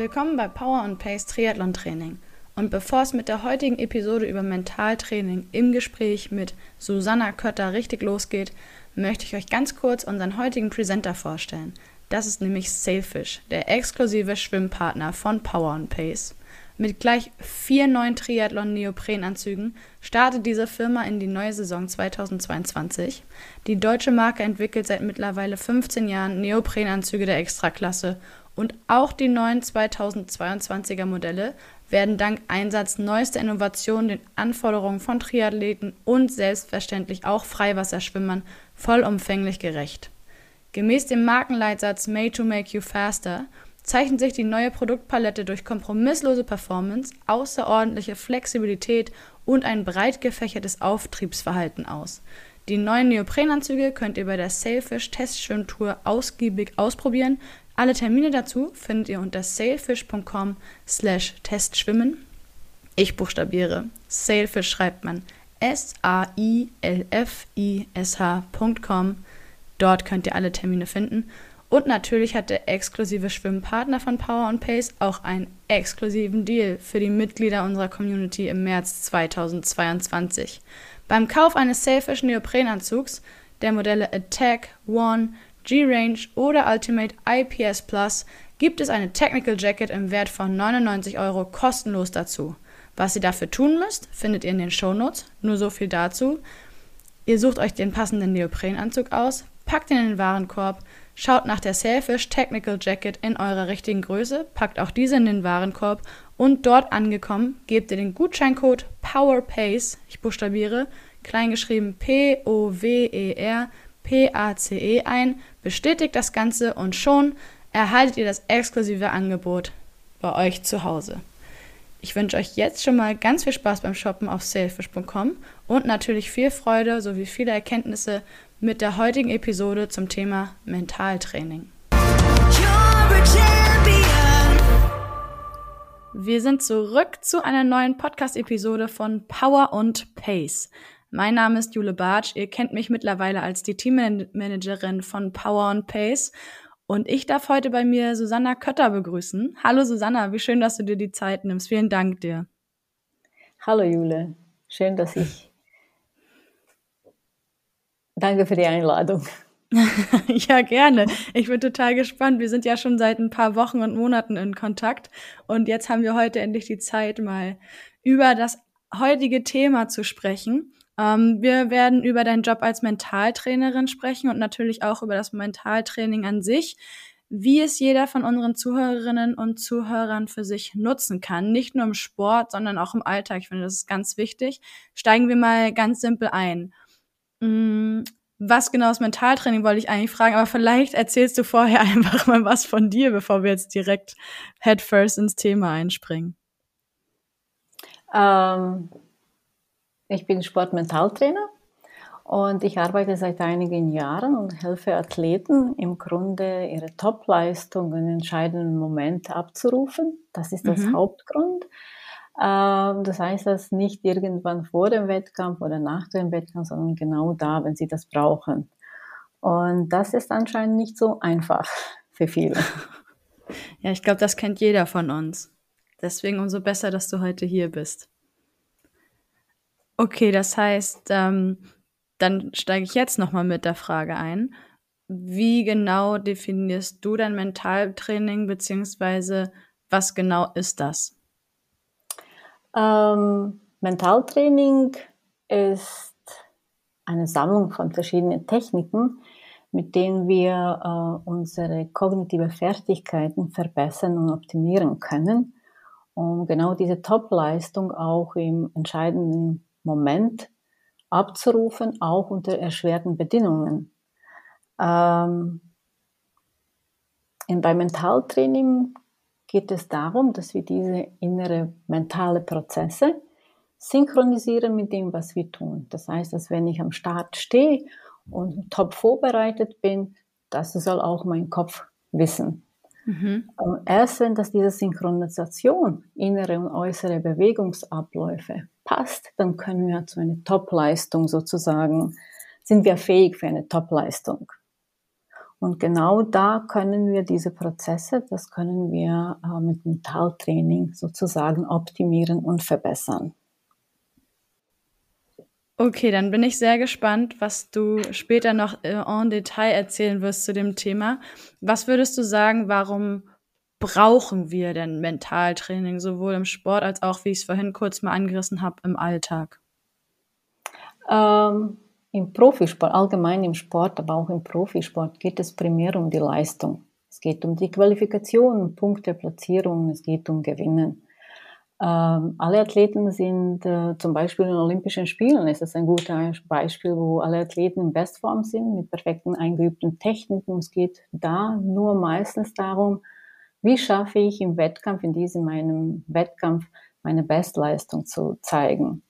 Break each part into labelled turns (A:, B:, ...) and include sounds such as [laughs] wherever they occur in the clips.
A: Willkommen bei Power und Pace Triathlon Training. Und bevor es mit der heutigen Episode über Mentaltraining im Gespräch mit Susanna Kötter richtig losgeht, möchte ich euch ganz kurz unseren heutigen Presenter vorstellen. Das ist nämlich Sailfish, der exklusive Schwimmpartner von Power und Pace. Mit gleich vier neuen Triathlon-Neoprenanzügen startet diese Firma in die neue Saison 2022. Die deutsche Marke entwickelt seit mittlerweile 15 Jahren Neoprenanzüge der Extraklasse und auch die neuen 2022er Modelle werden dank Einsatz neuester Innovationen den Anforderungen von Triathleten und selbstverständlich auch Freiwasserschwimmern vollumfänglich gerecht. Gemäß dem Markenleitsatz Made to Make You Faster zeichnet sich die neue Produktpalette durch kompromisslose Performance, außerordentliche Flexibilität und ein breit gefächertes Auftriebsverhalten aus. Die neuen Neoprenanzüge könnt ihr bei der Sailfish Testschwimmtour ausgiebig ausprobieren. Alle Termine dazu findet ihr unter sailfish.com slash testschwimmen. Ich buchstabiere. Sailfish schreibt man S-A-I-L-F-I-S-H.com. Dort könnt ihr alle Termine finden. Und natürlich hat der exklusive Schwimmpartner von Power and Pace auch einen exklusiven Deal für die Mitglieder unserer Community im März 2022. Beim Kauf eines Sailfish Neoprenanzugs der Modelle Attack, One, G-Range oder Ultimate IPS Plus gibt es eine Technical Jacket im Wert von 99 Euro kostenlos dazu. Was ihr dafür tun müsst, findet ihr in den Shownotes. Nur so viel dazu. Ihr sucht euch den passenden Neoprenanzug aus, packt ihn in den Warenkorb, schaut nach der Sailfish Technical Jacket in eurer richtigen Größe, packt auch diese in den Warenkorb und dort angekommen gebt ihr den Gutscheincode POWERPACE, ich buchstabiere, kleingeschrieben P-O-W-E-R P-A-C-E ein, bestätigt das Ganze und schon erhaltet ihr das exklusive Angebot bei euch zu Hause. Ich wünsche euch jetzt schon mal ganz viel Spaß beim Shoppen auf sailfish.com und natürlich viel Freude sowie viele Erkenntnisse mit der heutigen Episode zum Thema Mentaltraining. Wir sind zurück zu einer neuen Podcast-Episode von Power und Pace. Mein Name ist Jule Bartsch. Ihr kennt mich mittlerweile als die Teammanagerin von Power und Pace. Und ich darf heute bei mir Susanna Kötter begrüßen. Hallo Susanna, wie schön, dass du dir die Zeit nimmst. Vielen Dank dir.
B: Hallo Jule, schön, dass ich. Danke für die Einladung. [laughs]
A: ja, gerne. Ich bin total gespannt. Wir sind ja schon seit ein paar Wochen und Monaten in Kontakt. Und jetzt haben wir heute endlich die Zeit, mal über das heutige Thema zu sprechen. Ähm, wir werden über deinen Job als Mentaltrainerin sprechen und natürlich auch über das Mentaltraining an sich, wie es jeder von unseren Zuhörerinnen und Zuhörern für sich nutzen kann. Nicht nur im Sport, sondern auch im Alltag. Ich finde, das ist ganz wichtig. Steigen wir mal ganz simpel ein. Mm, Was genau ist Mentaltraining, wollte ich eigentlich fragen, aber vielleicht erzählst du vorher [laughs] einfach mal was von dir, bevor wir jetzt direkt headfirst ins Thema einspringen.
B: Ähm, ich bin Sportmentaltrainer und ich arbeite seit einigen Jahren und helfe Athleten im Grunde ihre Topleistung in entscheidenden Moment abzurufen. Das ist das
A: Mhm.
B: Hauptgrund. Ähm, das heißt, dass nicht irgendwann vor dem Wettkampf oder nach dem Wettkampf, sondern genau da, wenn sie das brauchen. Und das ist anscheinend nicht so einfach [laughs] für viele.
A: Ja, ich glaube, das kennt jeder von uns. Deswegen umso besser, dass du heute hier bist. Okay, das heißt, ähm, dann steige ich jetzt nochmal mit der Frage ein. Wie genau definierst du dein Mentaltraining, beziehungsweise was genau ist das?
B: Ähm, Mentaltraining ist eine Sammlung von verschiedenen Techniken, mit denen wir äh, unsere kognitive Fertigkeiten verbessern und optimieren können, um genau diese Top-Leistung auch im entscheidenden Moment abzurufen, auch unter erschwerten Bedingungen. Ähm, beim Mentaltraining geht es darum, dass wir diese innere mentale Prozesse synchronisieren mit dem, was wir tun. Das heißt, dass wenn ich am Start stehe und top vorbereitet bin, das soll auch mein Kopf wissen. Mhm. Erst wenn das diese Synchronisation innere und äußere Bewegungsabläufe passt, dann können wir zu einer Top-Leistung sozusagen, sind wir fähig für eine Top-Leistung. Und genau da können wir diese Prozesse, das können wir äh, mit Mentaltraining sozusagen optimieren und verbessern.
A: Okay, dann bin ich sehr gespannt, was du später noch äh, en Detail erzählen wirst zu dem Thema. Was würdest du sagen, warum brauchen wir denn Mentaltraining, sowohl im Sport als auch, wie ich es vorhin kurz mal angerissen habe, im Alltag?
B: Ähm, im Profisport, allgemein im Sport, aber auch im Profisport geht es primär um die Leistung. Es geht um die Qualifikation, Punkte, Platzierungen, es geht um Gewinnen. Ähm, alle Athleten sind äh, zum Beispiel in Olympischen Spielen, ist das ein gutes Beispiel, wo alle Athleten in Bestform sind, mit perfekten eingeübten Techniken. Es geht da nur meistens darum, wie schaffe ich im Wettkampf, in diesem meinem Wettkampf, meine Bestleistung zu zeigen.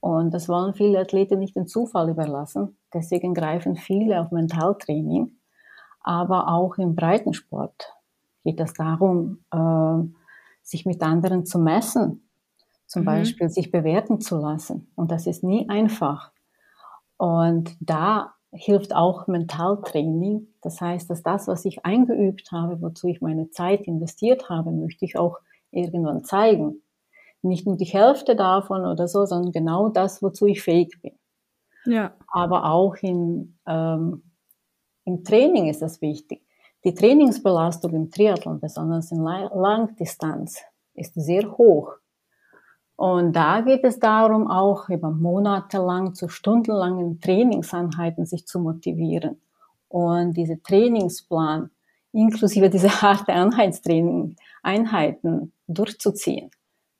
B: Und das wollen viele Athleten nicht den Zufall überlassen. Deswegen greifen viele auf Mentaltraining. Aber auch im Breitensport geht es darum, äh, sich mit anderen zu messen. Zum mhm. Beispiel sich bewerten zu lassen. Und das ist nie einfach. Und da hilft auch Mentaltraining. Das heißt, dass das, was ich eingeübt habe, wozu ich meine Zeit investiert habe, möchte ich auch irgendwann zeigen nicht nur die Hälfte davon oder so, sondern genau das, wozu ich fähig bin. Ja. Aber auch in, ähm, im Training ist das wichtig. Die Trainingsbelastung im Triathlon, besonders in Langdistanz, ist sehr hoch. Und da geht es darum, auch über monatelang zu stundenlangen Trainingseinheiten sich zu motivieren. Und diese Trainingsplan, inklusive dieser [laughs] harte Einheitstraining, Einheiten durchzuziehen.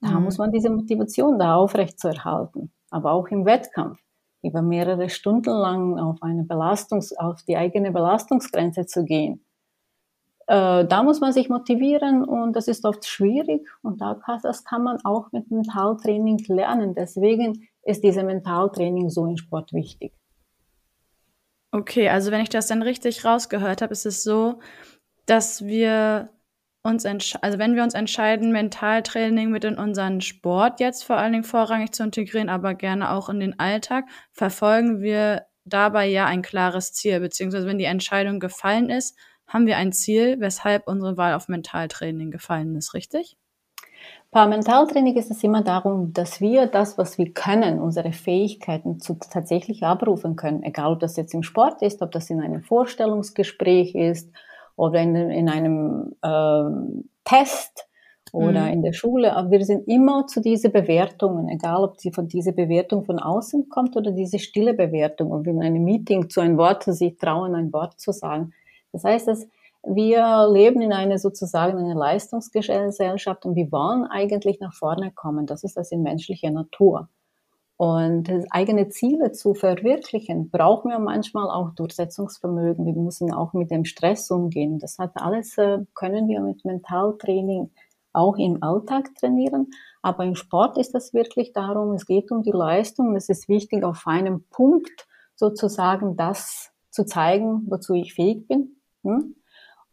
B: Da mhm. muss man diese Motivation da aufrecht zu erhalten. Aber auch im Wettkampf über mehrere Stunden lang auf eine Belastungs, auf die eigene Belastungsgrenze zu gehen. Äh, da muss man sich motivieren und das ist oft schwierig und da kann, das kann man auch mit Mentaltraining lernen. Deswegen ist diese Mentaltraining so im Sport wichtig.
A: Okay, also wenn ich das dann richtig rausgehört habe, ist es so, dass wir uns also wenn wir uns entscheiden, Mentaltraining mit in unseren Sport jetzt vor allen Dingen vorrangig zu integrieren, aber gerne auch in den Alltag, verfolgen wir dabei ja ein klares Ziel, beziehungsweise wenn die Entscheidung gefallen ist, haben wir ein Ziel, weshalb unsere Wahl auf Mentaltraining gefallen ist, richtig?
B: Bei Mentaltraining ist es immer darum, dass wir das, was wir können, unsere Fähigkeiten zu, tatsächlich abrufen können. Egal, ob das jetzt im Sport ist, ob das in einem Vorstellungsgespräch ist, oder in, in einem ähm, Test oder mhm. in der Schule. Aber wir sind immer zu diesen Bewertungen, egal ob sie von dieser Bewertung von außen kommt oder diese stille Bewertung. Und wenn in einem Meeting zu einem Wort sich trauen, ein Wort zu sagen. Das heißt, dass wir leben in einer sozusagen einer Leistungsgesellschaft und wir wollen eigentlich nach vorne kommen. Das ist das in menschlicher Natur. Und eigene Ziele zu verwirklichen, brauchen wir manchmal auch Durchsetzungsvermögen. Wir müssen auch mit dem Stress umgehen. Das hat alles, äh, können wir mit Mentaltraining auch im Alltag trainieren. Aber im Sport ist das wirklich darum, es geht um die Leistung. Es ist wichtig, auf einem Punkt sozusagen das zu zeigen, wozu ich fähig bin. Hm?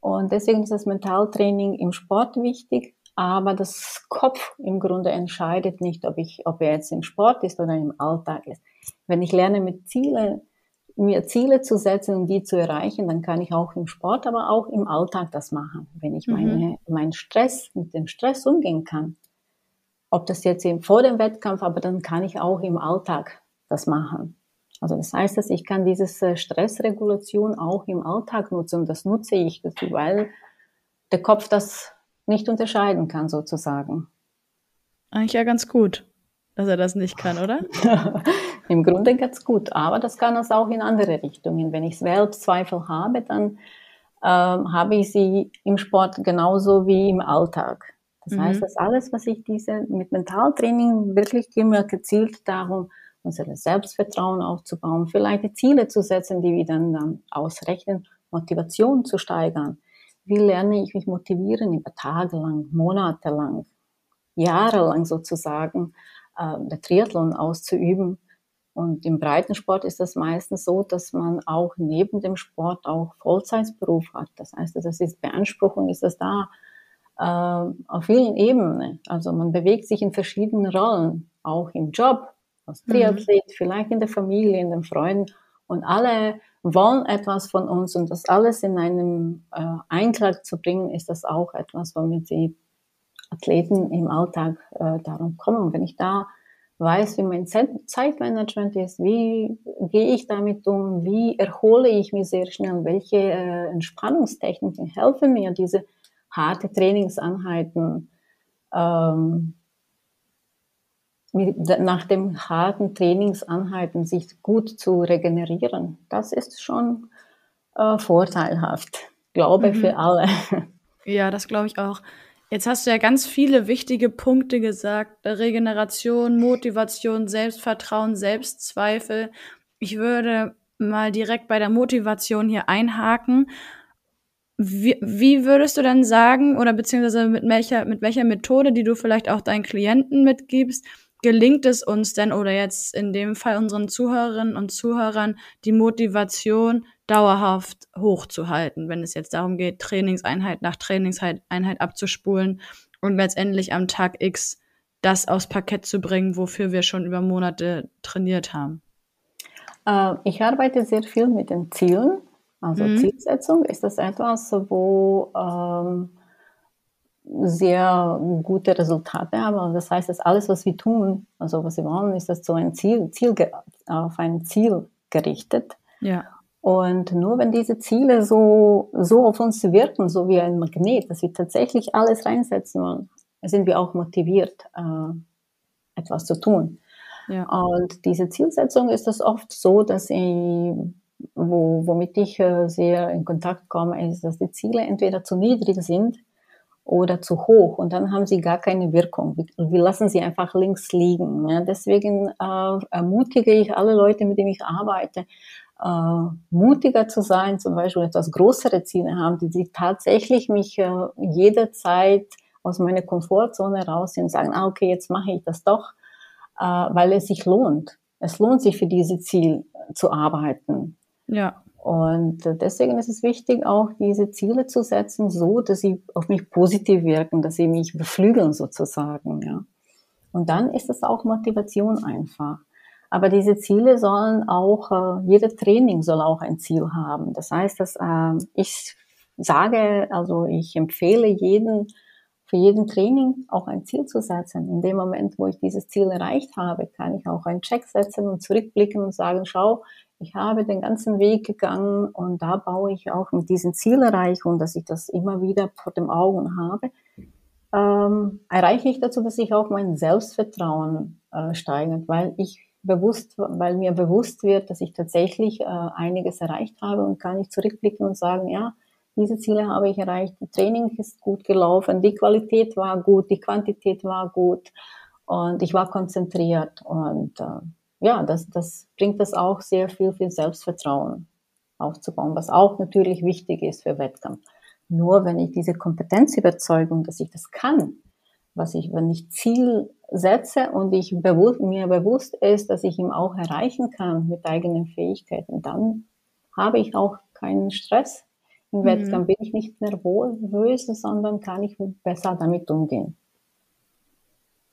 B: Und deswegen ist das Mentaltraining im Sport wichtig, aber das Kopf im Grunde entscheidet nicht, ob ich, ob er jetzt im Sport ist oder im Alltag ist. Wenn ich lerne mit Zielen, mir Ziele zu setzen und die zu erreichen, dann kann ich auch im Sport, aber auch im Alltag das machen. Wenn ich meine, mhm. meinen Stress, mit dem Stress umgehen kann. Ob das jetzt eben vor dem Wettkampf, aber dann kann ich auch im Alltag das machen. Also das heißt, dass ich kann dieses äh, Stressregulation auch im Alltag nutzen und das nutze ich, weil der Kopf das nicht unterscheiden kann, sozusagen.
A: Eigentlich ja ganz gut. dass er das nicht kann, oder? [laughs]
B: Im Grunde ganz gut, aber das kann es auch in andere Richtungen. Wenn ich Selbstzweifel habe, dann ähm, habe ich sie im Sport genauso wie im Alltag. Das mhm. heißt, dass alles, was ich diese mit Mentaltraining wirklich mir gezielt darum, unser Selbstvertrauen aufzubauen, vielleicht Ziele zu setzen, die wir dann, dann ausrechnen, Motivation zu steigern. Wie lerne ich mich motivieren über Tage lang, Monate lang, Jahre lang sozusagen, äh, der Triathlon auszuüben. Und im Breitensport ist das meistens so, dass man auch neben dem Sport auch Vollzeitberuf hat. Das heißt, das ist Beanspruchung, ist das da äh, auf vielen Ebenen. Also man bewegt sich in verschiedenen Rollen, auch im Job, mhm. Triathlet, mhm. vielleicht in der Familie, in den Freunden. Und alle wollen etwas von uns und das alles in einem äh, Einklang zu bringen, ist das auch etwas, womit die Athleten im Alltag äh, darum kommen. Und wenn ich da weiß, wie mein Zeitmanagement ist, wie gehe ich damit um, wie erhole ich mich sehr schnell, welche äh, Entspannungstechniken helfen mir, diese harte Trainingsanheiten ähm, mit, nach dem harten Trainingsanheiten sich gut zu regenerieren. Das ist schon äh, vorteilhaft, glaube mhm. für alle.
A: Ja, das glaube ich auch. Jetzt hast du ja ganz viele wichtige Punkte gesagt. Regeneration, Motivation, Selbstvertrauen, Selbstzweifel. Ich würde mal direkt bei der Motivation hier einhaken. Wie, wie würdest du dann sagen, oder beziehungsweise mit welcher, mit welcher Methode, die du vielleicht auch deinen Klienten mitgibst, gelingt es uns denn, oder jetzt in dem Fall unseren Zuhörerinnen und Zuhörern, die Motivation dauerhaft hochzuhalten, wenn es jetzt darum geht, Trainingseinheit nach Trainingseinheit abzuspulen und letztendlich am Tag X das aufs Parkett zu bringen, wofür wir schon über Monate trainiert haben?
B: Äh, ich arbeite sehr viel mit den Zielen. Also mhm. Zielsetzung ist das etwas, wo ähm, sehr gute Resultate haben. Also das heißt, dass alles, was wir tun, also was wir wollen, ist das so ein Ziel, Ziel auf ein Ziel gerichtet.
A: Ja.
B: Und nur wenn diese Ziele so, so auf uns wirken, so wie ein Magnet, dass wir tatsächlich alles reinsetzen wollen, sind wir auch motiviert, äh, etwas zu tun. Ja. Und diese Zielsetzung ist das oft so, dass ich, wo, womit ich äh, sehr in Kontakt komme, ist, dass die Ziele entweder zu niedrig sind oder zu hoch und dann haben sie gar keine Wirkung. Wir lassen sie einfach links liegen. Ja. Deswegen äh, ermutige ich alle Leute, mit denen ich arbeite, äh, mutiger zu sein, zum Beispiel etwas größere Ziele haben, die sie tatsächlich mich äh, jederzeit aus meiner Komfortzone rausziehen und sagen, ah, okay, jetzt mache ich das doch, äh, weil es sich lohnt. Es lohnt sich für dieses Ziel zu arbeiten.
A: Ja.
B: Und deswegen ist es wichtig, auch diese Ziele zu setzen, so, dass sie auf mich positiv wirken, dass sie mich beflügeln sozusagen, ja. Und dann ist es auch Motivation einfach. Aber diese Ziele sollen auch, äh, jeder Training soll auch ein Ziel haben. Das heißt, dass äh, ich sage, also ich empfehle jeden, für jeden Training auch ein Ziel zu setzen. In dem Moment, wo ich dieses Ziel erreicht habe, kann ich auch einen Check setzen und zurückblicken und sagen, schau, ich habe den ganzen Weg gegangen und da baue ich auch mit diesen Zielerreichungen, dass ich das immer wieder vor dem Augen habe, ähm, erreiche ich dazu, dass ich auch mein Selbstvertrauen äh, steigert, weil ich bewusst, weil mir bewusst wird, dass ich tatsächlich äh, einiges erreicht habe und kann ich zurückblicken und sagen, ja, diese Ziele habe ich erreicht, das Training ist gut gelaufen, die Qualität war gut, die Quantität war gut und ich war konzentriert und äh, ja, das, das bringt das auch sehr viel für Selbstvertrauen aufzubauen, was auch natürlich wichtig ist für Wettkampf. Nur wenn ich diese Kompetenzüberzeugung, dass ich das kann, was ich, wenn ich Ziel setze und ich bewusst, mir bewusst ist, dass ich ihn auch erreichen kann mit eigenen Fähigkeiten, dann habe ich auch keinen Stress im mhm. Wettkampf. Bin ich nicht nervös, sondern kann ich besser damit umgehen.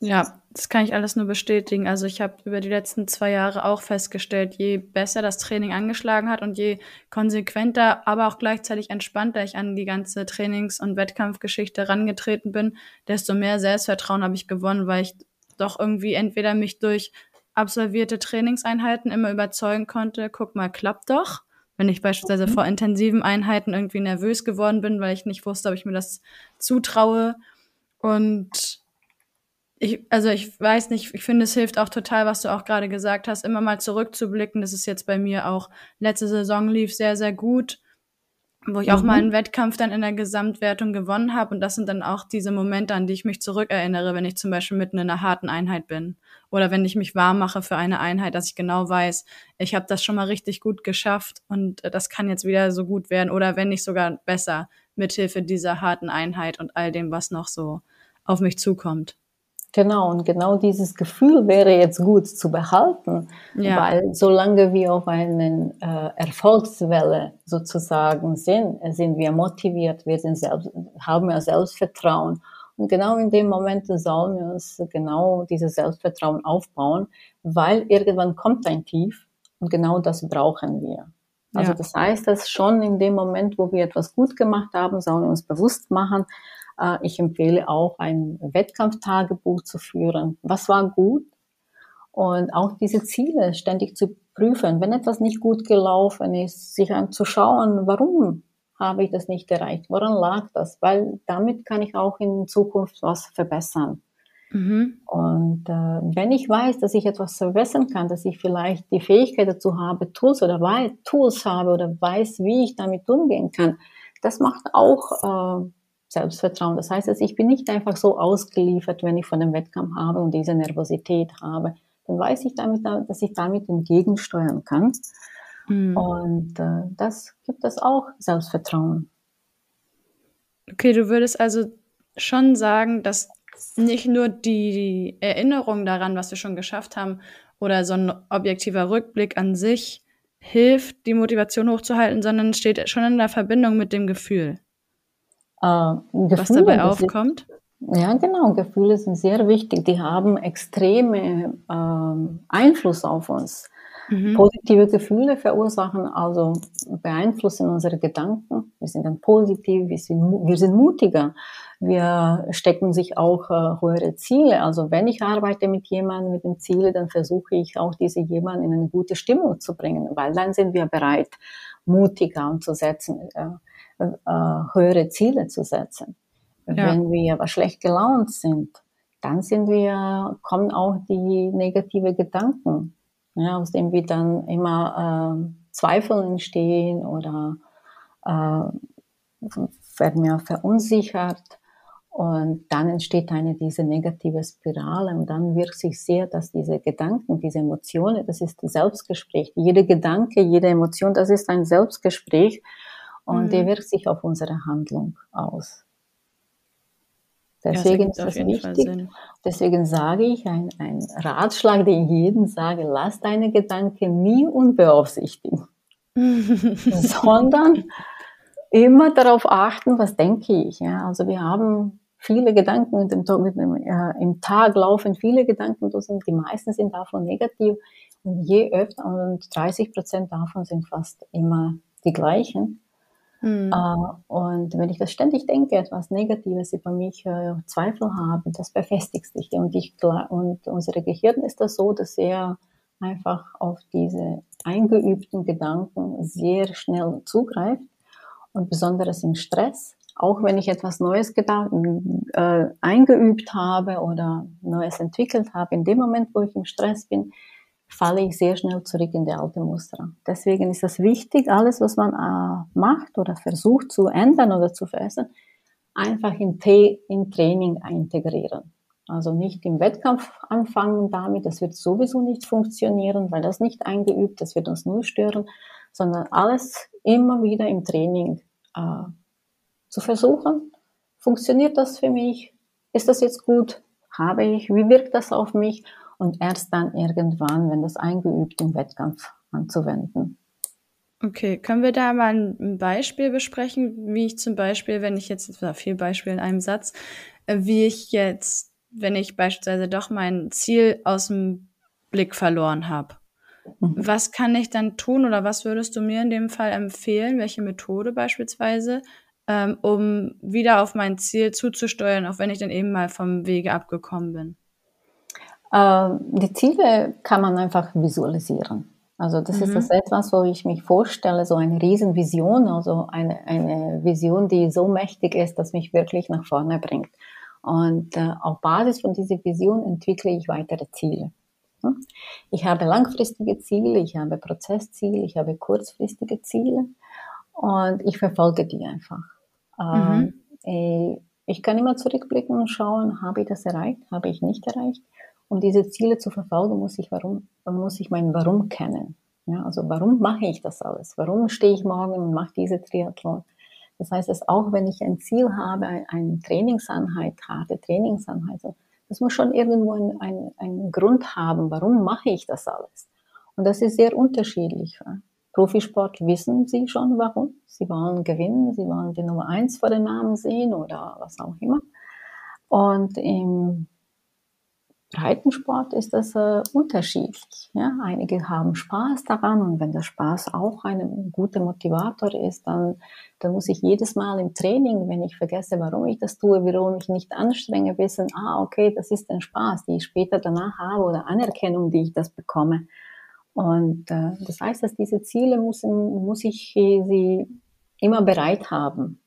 A: Ja, das kann ich alles nur bestätigen. Also ich habe über die letzten zwei Jahre auch festgestellt, je besser das Training angeschlagen hat und je konsequenter, aber auch gleichzeitig entspannter ich an die ganze Trainings- und Wettkampfgeschichte rangetreten bin, desto mehr Selbstvertrauen habe ich gewonnen, weil ich doch irgendwie entweder mich durch absolvierte Trainingseinheiten immer überzeugen konnte, guck mal, klappt doch. Wenn ich beispielsweise mhm. vor intensiven Einheiten irgendwie nervös geworden bin, weil ich nicht wusste, ob ich mir das zutraue. Und ich, also ich weiß nicht, ich finde, es hilft auch total, was du auch gerade gesagt hast, immer mal zurückzublicken. Das ist jetzt bei mir auch, letzte Saison lief sehr, sehr gut, wo ich mhm. auch mal einen Wettkampf dann in der Gesamtwertung gewonnen habe. Und das sind dann auch diese Momente, an die ich mich zurückerinnere, wenn ich zum Beispiel mitten in einer harten Einheit bin. Oder wenn ich mich warm mache für eine Einheit, dass ich genau weiß, ich habe das schon mal richtig gut geschafft und äh, das kann jetzt wieder so gut werden. Oder wenn nicht sogar besser, mithilfe dieser harten Einheit und all dem, was noch so auf mich zukommt.
B: Genau, und genau dieses Gefühl wäre jetzt gut zu behalten, ja. weil solange wir auf einer äh, Erfolgswelle sozusagen sind, sind wir motiviert, wir sind selbst, haben ja Selbstvertrauen. Und genau in dem Moment sollen wir uns genau dieses Selbstvertrauen aufbauen, weil irgendwann kommt ein Tief und genau das brauchen wir. Also ja. das heißt, dass schon in dem Moment, wo wir etwas gut gemacht haben, sollen wir uns bewusst machen, äh, ich empfehle auch ein Wettkampftagebuch zu führen. Was war gut? Und auch diese Ziele ständig zu prüfen. Wenn etwas nicht gut gelaufen ist, sich anzuschauen, warum habe ich das nicht erreicht? Woran lag das? Weil damit kann ich auch in Zukunft was verbessern. Mhm. Und äh, wenn ich weiß, dass ich etwas verbessern kann, dass ich vielleicht die Fähigkeit dazu habe, Tools oder weiß, Tools habe oder weiß, wie ich damit umgehen kann, das macht auch äh, Selbstvertrauen. Das heißt, ich bin nicht einfach so ausgeliefert, wenn ich von dem Wettkampf habe und diese Nervosität habe. Dann weiß ich damit, dass ich damit entgegensteuern kann. Mhm. Und äh, das gibt es auch Selbstvertrauen.
A: Okay, du würdest also schon sagen, dass nicht nur die Erinnerung daran, was wir schon geschafft haben, oder so ein objektiver Rückblick an sich hilft, die Motivation hochzuhalten, sondern steht schon in der Verbindung mit dem Gefühl
B: äh, Gefühle,
A: was dabei aufkommt?
B: ja, genau. Gefühle sind sehr wichtig. Die haben extreme äh, Einfluss auf uns. Mhm. Positive Gefühle verursachen, also beeinflussen unsere Gedanken. Wir sind dann positiv, wir sind, wir sind mutiger. Wir stecken sich auch äh, höhere Ziele. Also wenn ich arbeite mit jemandem mit dem Ziel, dann versuche ich auch diese jemanden in eine gute Stimmung zu bringen, weil dann sind wir bereit, mutiger anzusetzen. Äh, äh, höhere Ziele zu setzen. Ja. Wenn wir aber schlecht gelaunt sind, dann sind wir, kommen auch die negative Gedanken, ja, aus dem wir dann immer äh, Zweifel entstehen oder äh, werden wir verunsichert und dann entsteht eine diese negative Spirale und dann wirkt sich sehr, dass diese Gedanken, diese Emotionen, das ist ein Selbstgespräch. Jede Gedanke, jede Emotion, das ist ein Selbstgespräch und mhm. der wirkt sich auf unsere Handlung aus. Deswegen ja, ist das wichtig. Deswegen sage ich, ein, ein Ratschlag, den ich jedem sage, lass deine Gedanken nie unbeaufsichtigt, [laughs] sondern immer darauf achten, was denke ich. Ja? Also wir haben viele Gedanken mit dem, mit dem, äh, im Tag laufen viele Gedanken, die meisten sind davon negativ und je öfter und 30 Prozent davon sind fast immer die gleichen. Mhm. und wenn ich das ständig denke, etwas Negatives über mich äh, Zweifel habe, das befestigt sich. Und, ich, und unsere Gehirn ist das so, dass er einfach auf diese eingeübten Gedanken sehr schnell zugreift und besonders im Stress. Auch wenn ich etwas Neues gedacht, äh, eingeübt habe oder Neues entwickelt habe, in dem Moment, wo ich im Stress bin, falle ich sehr schnell zurück in die alte Muster. Deswegen ist es wichtig, alles, was man äh, macht oder versucht zu ändern oder zu verbessern, einfach in, in Training integrieren. Also nicht im Wettkampf anfangen damit, das wird sowieso nicht funktionieren, weil das nicht eingeübt, das wird uns nur stören, sondern alles immer wieder im Training äh, zu versuchen. Funktioniert das für mich? Ist das jetzt gut? Habe ich? Wie wirkt das auf mich? Und erst dann irgendwann, wenn das eingeübt im Wettkampf anzuwenden.
A: Okay, können wir da mal ein Beispiel besprechen, wie ich zum Beispiel, wenn ich jetzt, das viel Beispiel in einem Satz, äh, wie ich jetzt, wenn ich beispielsweise doch mein Ziel aus dem Blick verloren habe. Mhm. Was kann ich dann tun oder was würdest du mir in dem Fall empfehlen? Welche Methode beispielsweise, ähm, um wieder auf mein Ziel zuzusteuern, auch wenn ich dann eben mal vom Wege abgekommen bin?
B: Ähm, die Ziele kann man einfach visualisieren. Also das mhm. ist das etwas, wo ich mich vorstelle, so eine Riesenvision, also eine, eine Vision, die so mächtig ist, dass mich wirklich nach vorne bringt. Und äh, auf Basis von dieser Vision entwickle ich weitere Ziele. Hm? Ich habe langfristige Ziele, ich habe Prozessziele, ich habe kurzfristige Ziele und ich verfolge die einfach. Mhm. Ähm, ich kann immer zurückblicken und schauen, habe ich das erreicht, habe ich nicht erreicht. Um diese Ziele zu verfolgen, muss ich, warum, muss ich mein Warum kennen. Ja, also warum mache ich das alles? Warum stehe ich morgen und mache diese Triathlon? Das heißt, dass auch wenn ich ein Ziel habe, eine Trainingseinheit, harte Trainingseinheit, das muss schon irgendwo einen ein Grund haben, warum mache ich das alles? Und das ist sehr unterschiedlich. Profisport wissen sie schon warum. Sie wollen gewinnen, sie wollen die Nummer eins vor den Namen sehen oder was auch immer. Und im Breitensport ist das äh, unterschiedlich. Ja? Einige haben Spaß daran und wenn der Spaß auch ein guter Motivator ist, dann, dann muss ich jedes Mal im Training, wenn ich vergesse, warum ich das tue, warum ich nicht anstrenge, wissen, ah, okay, das ist ein Spaß, die ich später danach habe oder Anerkennung, die ich das bekomme. Und äh, das heißt, dass diese Ziele müssen, muss ich sie immer bereit haben.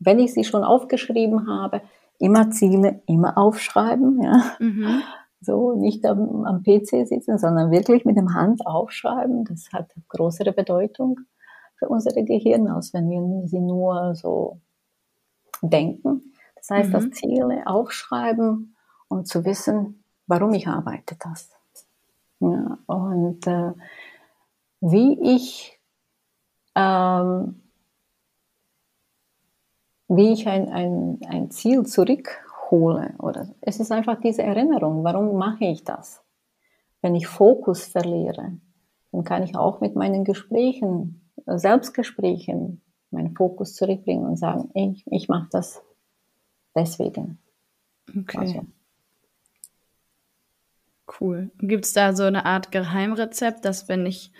B: Wenn ich sie schon aufgeschrieben habe, immer Ziele, immer aufschreiben, ja. Mhm. So, nicht am, am PC sitzen, sondern wirklich mit dem Hand aufschreiben. Das hat größere Bedeutung für unsere Gehirn, als wenn wir sie nur so denken. Das heißt, mhm. das Ziele aufschreiben, um zu wissen, warum ich arbeite das. Ja, und äh, wie ich ähm, wie ich ein, ein, ein Ziel zurückhole. Oder es ist einfach diese Erinnerung, warum mache ich das? Wenn ich Fokus verliere, dann kann ich auch mit meinen Gesprächen, Selbstgesprächen, meinen Fokus zurückbringen und sagen, ich, ich mache das deswegen.
A: Okay. Also. Cool. Gibt es da so eine Art Geheimrezept, dass wenn ich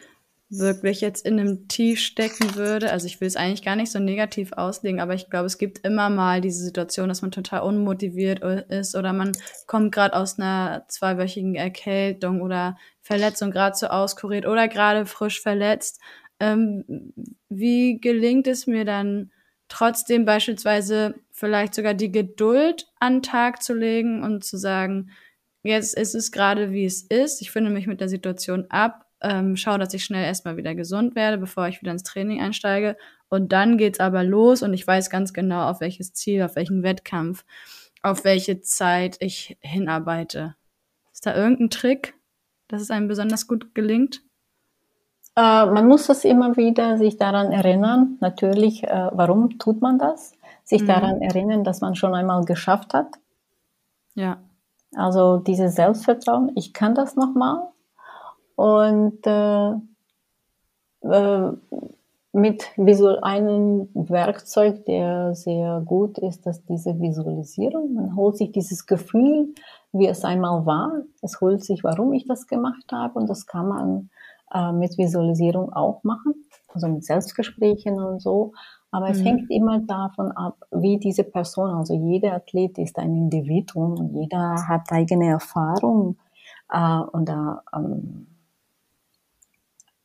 A: wirklich jetzt in einem Tief stecken würde, also ich will es eigentlich gar nicht so negativ auslegen, aber ich glaube, es gibt immer mal diese Situation, dass man total unmotiviert ist oder man kommt gerade aus einer zweiwöchigen Erkältung oder Verletzung gerade so auskuriert oder gerade frisch verletzt. Ähm, wie gelingt es mir dann trotzdem beispielsweise vielleicht sogar die Geduld an Tag zu legen und zu sagen, jetzt ist es gerade wie es ist, ich finde mich mit der Situation ab ähm, schaue, dass ich schnell erstmal wieder gesund werde, bevor ich wieder ins Training einsteige. Und dann geht's aber los und ich weiß ganz genau, auf welches Ziel, auf welchen Wettkampf, auf welche Zeit ich hinarbeite. Ist da irgendein Trick, dass es einem besonders gut gelingt?
B: Äh, man muss das immer wieder sich daran erinnern. Natürlich, äh, warum tut man das? Sich mhm. daran erinnern, dass man schon einmal geschafft hat.
A: Ja.
B: Also dieses Selbstvertrauen, ich kann das nochmal. Und äh, äh, mit visual einem Werkzeug, der sehr gut ist, dass diese Visualisierung. Man holt sich dieses Gefühl, wie es einmal war. Es holt sich, warum ich das gemacht habe. Und das kann man äh, mit Visualisierung auch machen, also mit Selbstgesprächen und so. Aber es mhm. hängt immer davon ab, wie diese Person, also jeder Athlet ist ein Individuum und jeder hat eigene Erfahrung äh, und da ähm,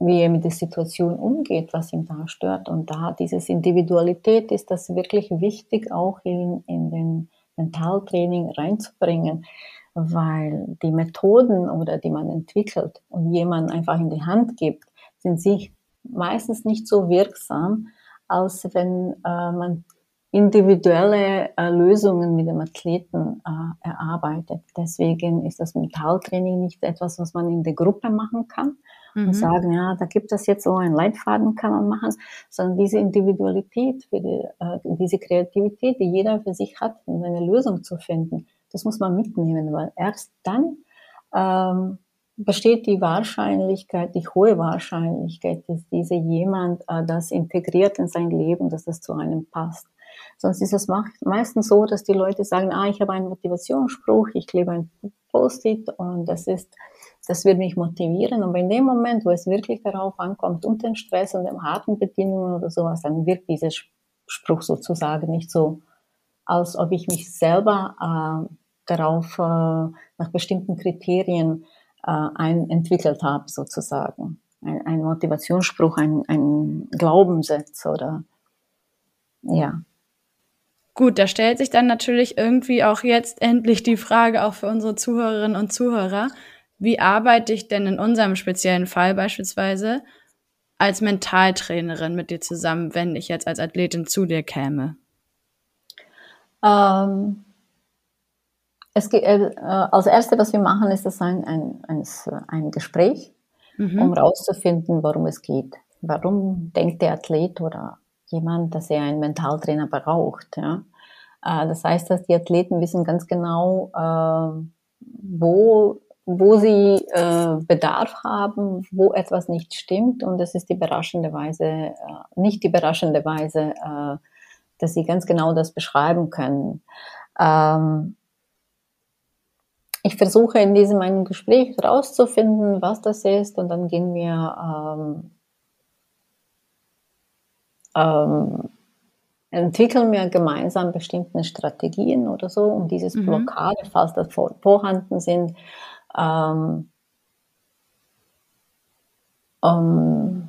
B: wie er mit der Situation umgeht, was ihn da stört. Und da dieses Individualität ist das wirklich wichtig, auch in, in den Mentaltraining reinzubringen, weil die Methoden oder die man entwickelt und jemand einfach in die Hand gibt, sind sich meistens nicht so wirksam, als wenn äh, man individuelle äh, Lösungen mit dem Athleten äh, erarbeitet. Deswegen ist das Mentaltraining nicht etwas, was man in der Gruppe machen kann, mhm. und sagen, ja, da gibt es jetzt so einen Leitfaden, kann man machen, sondern diese Individualität, für die, äh, diese Kreativität, die jeder für sich hat, um eine Lösung zu finden, das muss man mitnehmen, weil erst dann ähm, besteht die Wahrscheinlichkeit, die hohe Wahrscheinlichkeit, dass dieser jemand äh, das integriert in sein Leben, dass das zu einem passt. Sonst ist es meistens so, dass die Leute sagen, ah, ich habe einen Motivationsspruch, ich klebe ein Post-it und das ist das wird mich motivieren. Und in dem Moment, wo es wirklich darauf ankommt, unter den Stress und den harten Bedingungen oder sowas, dann wirkt dieser Spruch sozusagen nicht so, als ob ich mich selber äh, darauf äh, nach bestimmten Kriterien äh, ein, entwickelt habe, sozusagen. Ein, ein Motivationsspruch, ein, ein Glaubenssatz oder ja.
A: Gut, da stellt sich dann natürlich irgendwie auch jetzt endlich die Frage auch für unsere Zuhörerinnen und Zuhörer, wie arbeite ich denn in unserem speziellen Fall beispielsweise als Mentaltrainerin mit dir zusammen, wenn ich jetzt als Athletin zu dir käme?
B: Ähm, es, äh, als erstes, was wir machen, ist das ein, ein, ein, ein Gespräch, mhm. um herauszufinden, worum es geht. Warum denkt der Athlet oder jemand, dass er einen Mentaltrainer braucht. Ja? Äh, das heißt, dass die Athleten wissen ganz genau, äh, wo, wo sie äh, Bedarf haben, wo etwas nicht stimmt. Und das ist die überraschende Weise, nicht die überraschende Weise, dass sie ganz genau das beschreiben können. Ähm, ich versuche in diesem einen Gespräch herauszufinden, was das ist, und dann gehen wir ähm, ähm, entwickeln wir gemeinsam bestimmte Strategien oder so, um dieses mhm. Blockade, falls das vor, vorhanden sind, ähm, um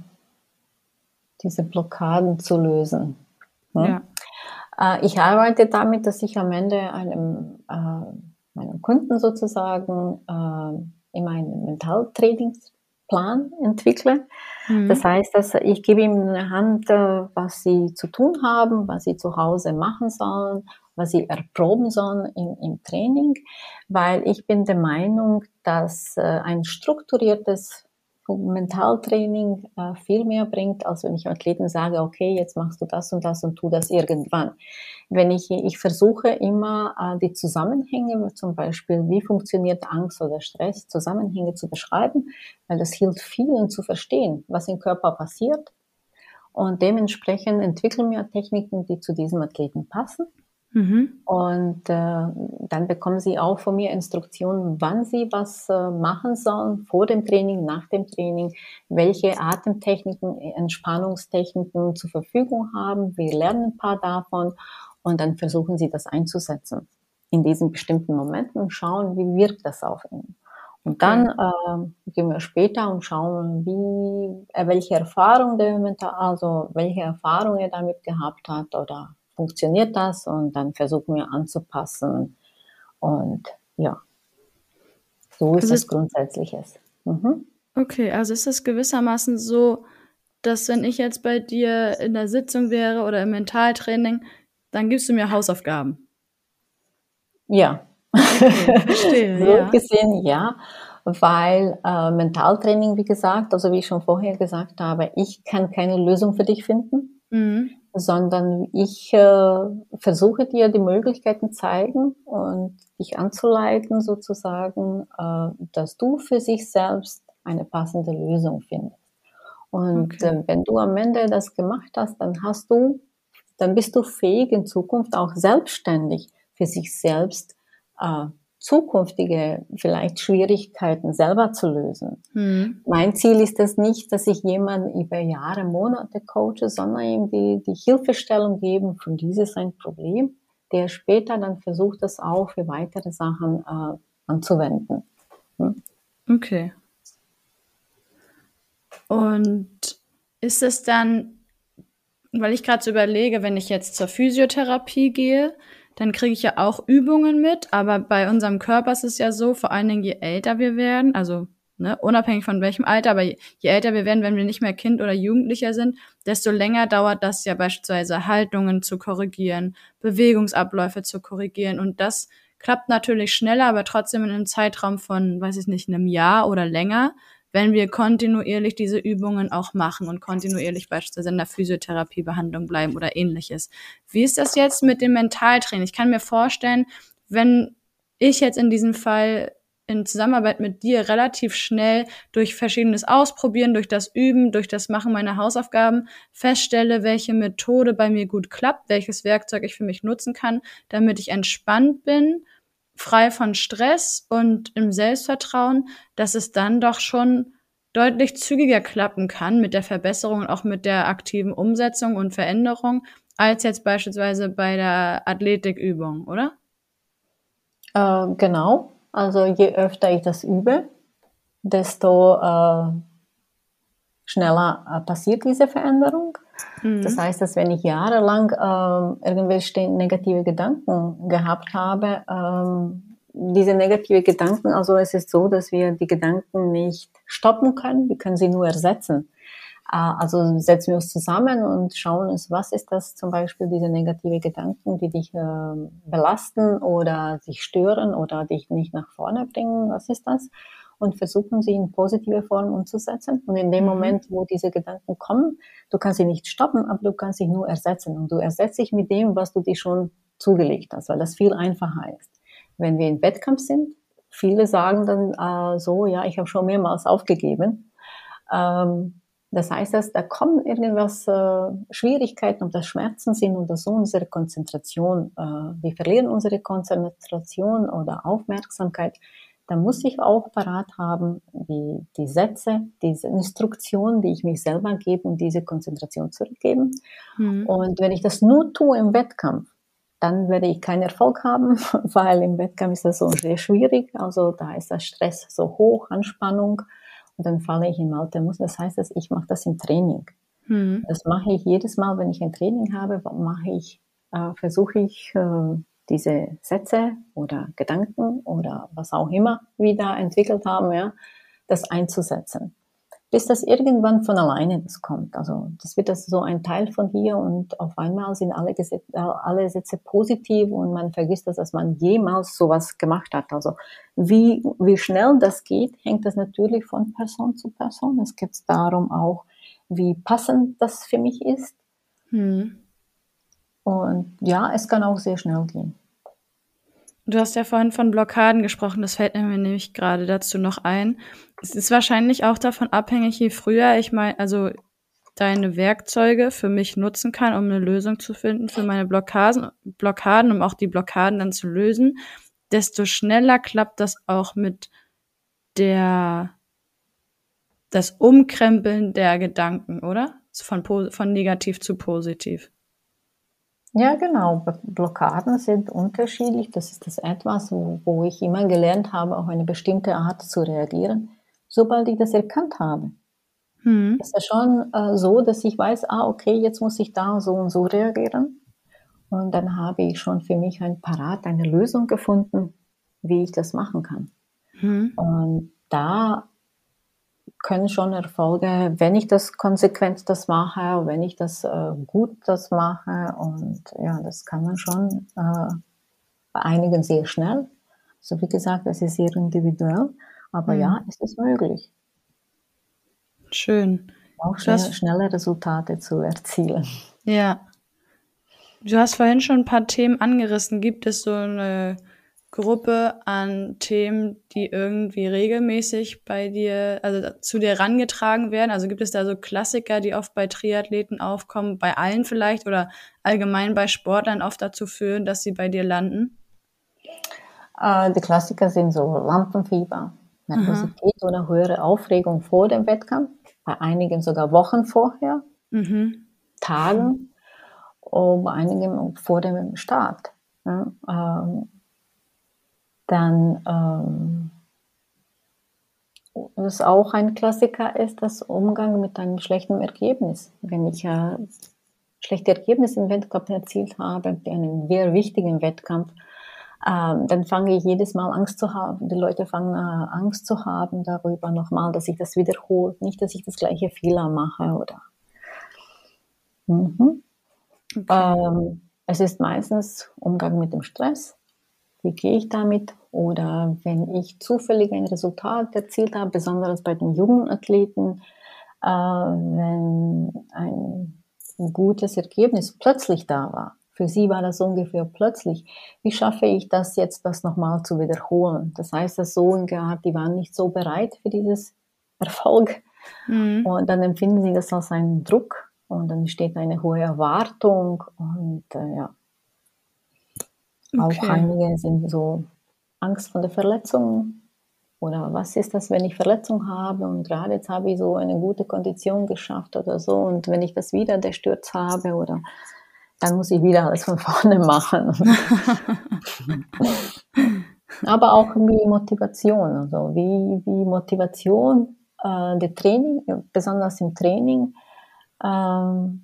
B: diese Blockaden zu lösen. Hm? Ja. Äh, ich arbeite damit, dass ich am Ende einem äh, meinem Kunden sozusagen äh, immer einen Mentaltrainingsplan entwickle. Mhm. Das heißt, dass ich gebe ihm eine Hand, äh, was sie zu tun haben, was sie zu Hause machen sollen, was sie erproben sollen im, im Training, weil ich bin der Meinung, dass äh, ein strukturiertes Mentaltraining äh, viel mehr bringt, als wenn ich Athleten sage, okay, jetzt machst du das und das und tu das irgendwann. Wenn ich, ich versuche immer äh, die Zusammenhänge, zum Beispiel, wie funktioniert Angst oder Stress, Zusammenhänge zu beschreiben, weil das hilft vielen zu verstehen, was im Körper passiert. Und dementsprechend entwickeln wir Techniken, die zu diesem Athleten passen Mhm. Und äh, dann bekommen sie auch von mir Instruktionen, wann sie was äh, machen sollen, vor dem Training, nach dem Training, welche Atemtechniken, Entspannungstechniken zur Verfügung haben. Wir lernen ein paar davon und dann versuchen sie das einzusetzen in diesen bestimmten Momenten und schauen, wie wirkt das auf ihn. Und dann äh, gehen wir später und schauen, wie, äh, welche Erfahrung der mental, also welche Erfahrung er damit gehabt hat oder funktioniert das und dann versuchen wir anzupassen. Und ja, so ist also es grundsätzliches.
A: Mhm. Okay, also ist es gewissermaßen so, dass wenn ich jetzt bei dir in der Sitzung wäre oder im Mentaltraining, dann gibst du mir Hausaufgaben.
B: Ja. Okay, verstehe, [laughs] so ja. gesehen ja, weil äh, Mentaltraining, wie gesagt, also wie ich schon vorher gesagt habe, ich kann keine Lösung für dich finden. Mhm sondern ich äh, versuche dir die Möglichkeiten zeigen und dich anzuleiten sozusagen, äh, dass du für sich selbst eine passende Lösung findest. Und okay. äh, wenn du am Ende das gemacht hast, dann hast du, dann bist du fähig in Zukunft auch selbstständig für sich selbst äh, zukünftige vielleicht Schwierigkeiten selber zu lösen. Mhm. Mein Ziel ist es nicht, dass ich jemanden über Jahre, Monate coache, sondern ihm die, die Hilfestellung geben, von dieses ein Problem, der später dann versucht, das auch für weitere Sachen äh, anzuwenden.
A: Hm? Okay. Und ist es dann, weil ich gerade so überlege, wenn ich jetzt zur Physiotherapie gehe, dann kriege ich ja auch Übungen mit, aber bei unserem Körper ist es ja so, vor allen Dingen je älter wir werden, also ne, unabhängig von welchem Alter, aber je, je älter wir werden, wenn wir nicht mehr Kind oder Jugendlicher sind, desto länger dauert das ja beispielsweise Haltungen zu korrigieren, Bewegungsabläufe zu korrigieren. Und das klappt natürlich schneller, aber trotzdem in einem Zeitraum von, weiß ich nicht, einem Jahr oder länger wenn wir kontinuierlich diese Übungen auch machen und kontinuierlich beispielsweise in der Physiotherapiebehandlung bleiben oder ähnliches. Wie ist das jetzt mit dem Mentaltraining? Ich kann mir vorstellen, wenn ich jetzt in diesem Fall in Zusammenarbeit mit dir relativ schnell durch verschiedenes Ausprobieren, durch das Üben, durch das Machen meiner Hausaufgaben feststelle, welche Methode bei mir gut klappt, welches Werkzeug ich für mich nutzen kann, damit ich entspannt bin frei von Stress und im Selbstvertrauen, dass es dann doch schon deutlich zügiger klappen kann mit der Verbesserung und auch mit der aktiven Umsetzung und Veränderung, als jetzt beispielsweise bei der Athletikübung, oder?
B: Äh, genau. Also je öfter ich das übe, desto äh, schneller äh, passiert diese Veränderung. Mhm. Das heißt, dass wenn ich jahrelang äh, irgendwelche negative Gedanken gehabt habe, ähm, diese negative Gedanken, also es ist so, dass wir die Gedanken nicht stoppen können, wir können sie nur ersetzen. Äh, also setzen wir uns zusammen und schauen uns, was ist das zum Beispiel, diese negative Gedanken, die dich äh, belasten oder dich stören oder dich nicht nach vorne bringen, was ist das? Und versuchen sie in positive Form umzusetzen. Und in dem mhm. Moment, wo diese Gedanken kommen, du kannst sie nicht stoppen, aber du kannst sie nur ersetzen. Und du ersetzt dich mit dem, was du dir schon zugelegt hast, weil das viel einfacher ist wenn wir im Wettkampf sind. Viele sagen dann äh, so, ja, ich habe schon mehrmals aufgegeben. Ähm, das heißt, dass da kommen irgendwas äh, Schwierigkeiten, ob das Schmerzen sind oder so unsere Konzentration. Äh, wir verlieren unsere Konzentration oder Aufmerksamkeit. Da muss ich auch parat haben, die, die Sätze, diese Instruktionen, die ich mich selber gebe, um diese Konzentration zurückgeben. Mhm. Und wenn ich das nur tue im Wettkampf, dann werde ich keinen Erfolg haben, [laughs] weil im Wettkampf ist das so sehr schwierig. Also da ist der Stress so hoch, Anspannung und dann falle ich in alte Muster. Das heißt, dass ich mache das im Training. Mhm. Das mache ich jedes Mal, wenn ich ein Training habe, mache ich, äh, versuche ich äh, diese Sätze oder Gedanken oder was auch immer wieder entwickelt haben, ja, das einzusetzen bis das irgendwann von alleine das kommt. Also das wird das so ein Teil von dir und auf einmal sind alle, Gesetze, äh, alle Sätze positiv und man vergisst das, dass man jemals sowas gemacht hat. Also wie, wie schnell das geht, hängt das natürlich von Person zu Person. Es geht darum auch, wie passend das für mich ist. Hm. Und ja, es kann auch sehr schnell gehen.
A: Du hast ja vorhin von Blockaden gesprochen, das fällt mir nämlich gerade dazu noch ein. Es ist wahrscheinlich auch davon abhängig, je früher ich mal, also deine Werkzeuge für mich nutzen kann, um eine Lösung zu finden für meine Blockaden, Blockaden, um auch die Blockaden dann zu lösen, desto schneller klappt das auch mit der, das Umkrempeln der Gedanken, oder? Von, von negativ zu positiv.
B: Ja, genau. Blockaden sind unterschiedlich. Das ist das etwas, wo, wo ich immer gelernt habe, auf eine bestimmte Art zu reagieren, sobald ich das erkannt habe. Hm. Ist das schon äh, so, dass ich weiß, ah, okay, jetzt muss ich da so und so reagieren. Und dann habe ich schon für mich ein Parat, eine Lösung gefunden, wie ich das machen kann. Hm. Und da können schon Erfolge, wenn ich das konsequent das mache, wenn ich das äh, gut das mache und ja, das kann man schon äh, bei einigen sehr schnell. So wie gesagt, es ist sehr individuell, aber mhm. ja, es ist möglich.
A: Schön.
B: Auch schnell, schnelle Resultate zu erzielen.
A: Ja. Du hast vorhin schon ein paar Themen angerissen. Gibt es so eine Gruppe an Themen, die irgendwie regelmäßig bei dir, also zu dir rangetragen werden? Also gibt es da so Klassiker, die oft bei Triathleten aufkommen, bei allen vielleicht oder allgemein bei Sportlern oft dazu führen, dass sie bei dir landen?
B: Äh, die Klassiker sind so Lampenfieber, Nervosität mhm. oder höhere Aufregung vor dem Wettkampf, bei einigen sogar Wochen vorher, mhm. Tagen und bei einigen vor dem Start. Ja, ähm, dann, ähm, was auch ein Klassiker ist, das Umgang mit einem schlechten Ergebnis. Wenn ich äh, schlechte Ergebnisse im Wettkampf erzielt habe, bei einem sehr wichtigen Wettkampf, ähm, dann fange ich jedes Mal Angst zu haben. Die Leute fangen äh, Angst zu haben darüber nochmal, dass ich das wiederhole, nicht, dass ich das gleiche Fehler mache oder. Mhm. Okay. Ähm, es ist meistens Umgang mit dem Stress, wie gehe ich damit? Oder wenn ich zufällig ein Resultat erzielt habe, besonders bei den jungen Athleten, äh, wenn ein gutes Ergebnis plötzlich da war. Für sie war das ungefähr plötzlich. Wie schaffe ich das jetzt, das nochmal zu wiederholen? Das heißt, das so in Art, die waren nicht so bereit für dieses Erfolg. Mhm. Und dann empfinden sie das als einen Druck und dann steht eine hohe Erwartung und äh, ja, Okay. Auch einige sind so Angst vor der Verletzung oder was ist das, wenn ich Verletzung habe und gerade jetzt habe ich so eine gute Kondition geschafft oder so und wenn ich das wieder der Sturz habe oder dann muss ich wieder alles von [laughs] vorne machen. [laughs] Aber auch wie Motivation, also wie, wie Motivation äh, der Training, besonders im Training, ähm,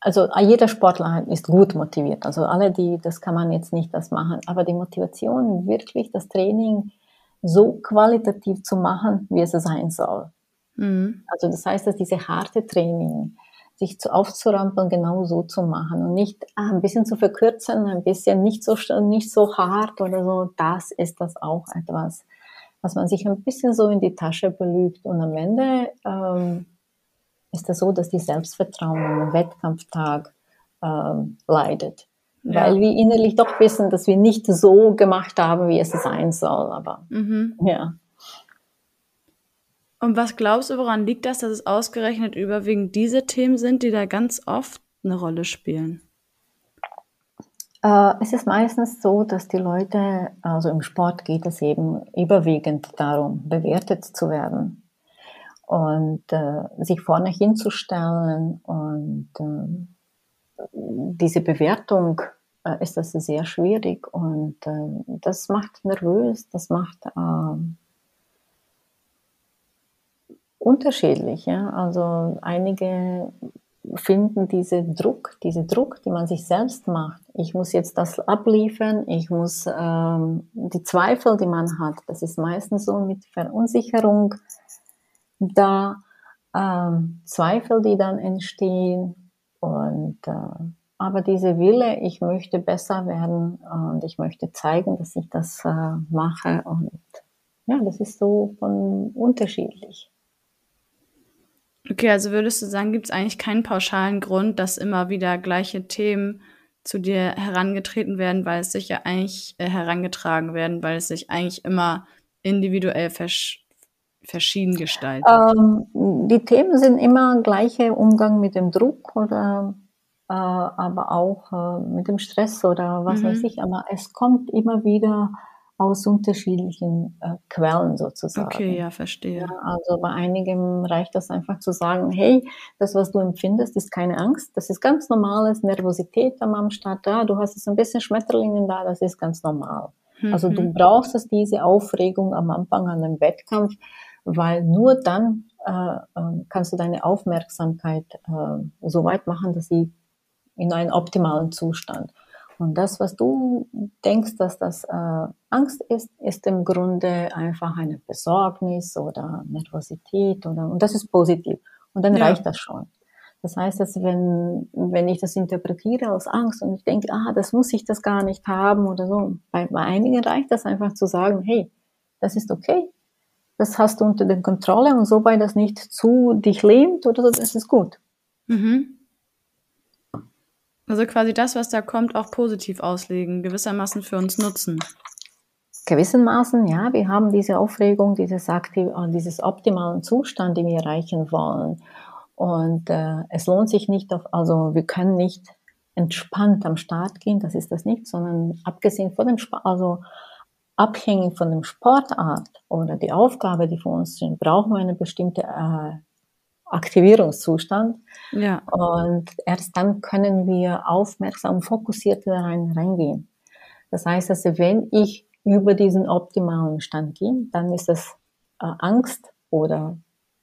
B: also jeder Sportler ist gut motiviert. Also alle, die, das kann man jetzt nicht das machen. Aber die Motivation, wirklich das Training so qualitativ zu machen, wie es sein soll. Mhm. Also das heißt, dass diese harte Training, sich zu aufzurampeln, genau so zu machen und nicht ah, ein bisschen zu verkürzen, ein bisschen nicht so, nicht so hart oder so. Das ist das auch etwas, was man sich ein bisschen so in die Tasche belügt. Und am Ende ähm, ist das so, dass die Selbstvertrauen am Wettkampftag ähm, leidet. Ja. Weil wir innerlich doch wissen, dass wir nicht so gemacht haben, wie es sein soll. Aber mhm. ja.
A: Und was glaubst du, woran liegt das, dass es ausgerechnet überwiegend diese Themen sind, die da ganz oft eine Rolle spielen?
B: Äh, es ist meistens so, dass die Leute, also im Sport geht es eben überwiegend darum, bewertet zu werden und äh, sich vorne hinzustellen und äh, diese Bewertung äh, ist das sehr schwierig und äh, das macht nervös, das macht ähm, unterschiedlich. Ja? Also einige finden diese Druck, diese Druck, die man sich selbst macht. Ich muss jetzt das abliefern, ich muss ähm, die Zweifel, die man hat, das ist meistens so mit Verunsicherung da, ähm, Zweifel, die dann entstehen und äh, aber diese Wille, ich möchte besser werden und ich möchte zeigen, dass ich das äh, mache und ja, das ist so von unterschiedlich.
A: Okay, also würdest du sagen, gibt es eigentlich keinen pauschalen Grund, dass immer wieder gleiche Themen zu dir herangetreten werden, weil es sich ja eigentlich äh, herangetragen werden, weil es sich eigentlich immer individuell versch verschieden gestaltet?
B: Ähm, die Themen sind immer gleiche Umgang mit dem Druck oder äh, aber auch äh, mit dem Stress oder was mhm. weiß ich. Aber es kommt immer wieder aus unterschiedlichen äh, Quellen sozusagen.
A: Okay, ja, verstehe. Ja,
B: also bei einigen reicht das einfach zu sagen, hey, das, was du empfindest, ist keine Angst, das ist ganz normales Nervosität am Start da, du hast jetzt ein bisschen Schmetterlingen da, das ist ganz normal. Mhm. Also du mhm. brauchst es, diese Aufregung am Anfang an dem Wettkampf, weil nur dann äh, äh, kannst du deine Aufmerksamkeit äh, so weit machen, dass sie in einen optimalen Zustand. Und das, was du denkst, dass das äh, Angst ist, ist im Grunde einfach eine Besorgnis oder Nervosität oder, und das ist positiv. Und dann ja. reicht das schon. Das heißt, dass wenn, wenn ich das interpretiere als Angst und ich denke, ah, das muss ich das gar nicht haben oder so, bei, bei einigen reicht das einfach zu sagen, hey, das ist okay, das hast du unter der Kontrolle und sobald das nicht zu dich lähmt oder so, das ist gut. Mhm.
A: Also quasi das, was da kommt, auch positiv auslegen, gewissermaßen für uns nutzen.
B: Gewissermaßen, ja, wir haben diese Aufregung, dieses, aktiv, äh, dieses optimalen Zustand, den wir erreichen wollen. Und äh, es lohnt sich nicht auf, also wir können nicht entspannt am Start gehen, das ist das nicht, sondern abgesehen von dem Sport, also abhängig von dem Sportart oder die Aufgabe, die vor uns sind, brauchen wir eine bestimmte äh, Aktivierungszustand. Ja. Und erst dann können wir aufmerksam, fokussiert da rein, reingehen. Das heißt, also wenn ich über diesen optimalen Stand gehe, dann ist das äh, Angst oder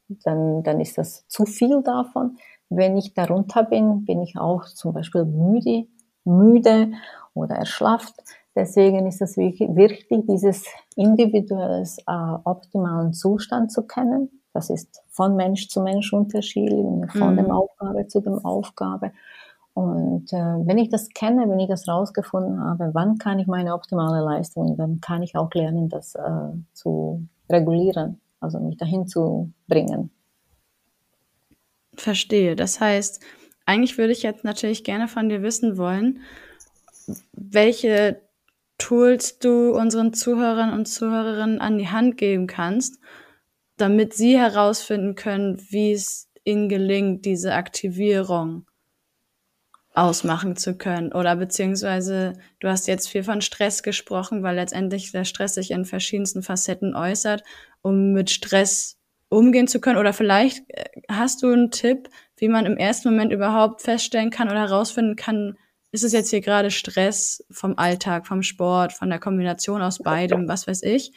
B: dann, dann ist das zu viel davon. Wenn ich darunter bin, bin ich auch zum Beispiel müde, müde oder erschlafft. Deswegen ist es wichtig, dieses individuelles äh, optimalen Zustand zu kennen das ist von Mensch zu Mensch unterschiedlich, von mhm. dem Aufgabe zu dem Aufgabe. Und äh, wenn ich das kenne, wenn ich das rausgefunden habe, wann kann ich meine optimale Leistung, dann kann ich auch lernen, das äh, zu regulieren, also mich dahin zu bringen.
A: Verstehe. Das heißt, eigentlich würde ich jetzt natürlich gerne von dir wissen wollen, welche Tools du unseren Zuhörern und Zuhörerinnen an die Hand geben kannst, damit sie herausfinden können, wie es ihnen gelingt, diese Aktivierung ausmachen zu können. Oder beziehungsweise, du hast jetzt viel von Stress gesprochen, weil letztendlich der Stress sich in verschiedensten Facetten äußert, um mit Stress umgehen zu können. Oder vielleicht äh, hast du einen Tipp, wie man im ersten Moment überhaupt feststellen kann oder herausfinden kann, ist es jetzt hier gerade Stress vom Alltag, vom Sport, von der Kombination aus beidem, was weiß ich.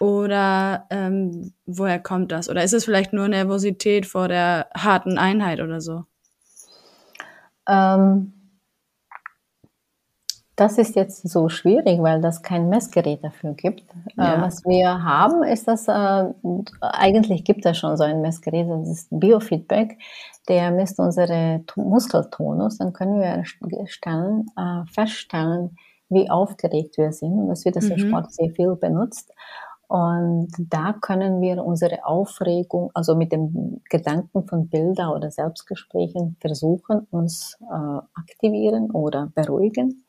A: Oder ähm, woher kommt das? Oder ist es vielleicht nur Nervosität vor der harten Einheit oder so?
B: Ähm, das ist jetzt so schwierig, weil das kein Messgerät dafür gibt. Äh, ja. Was wir haben, ist das, äh, eigentlich gibt es schon so ein Messgerät, das ist Biofeedback, der misst unsere Muskeltonus. Dann können wir stellen, äh, feststellen, wie aufgeregt wir sind. Und das wird das mhm. im Sport sehr viel benutzt. Und da können wir unsere Aufregung, also mit dem Gedanken von Bilder oder Selbstgesprächen versuchen, uns äh, aktivieren oder beruhigen.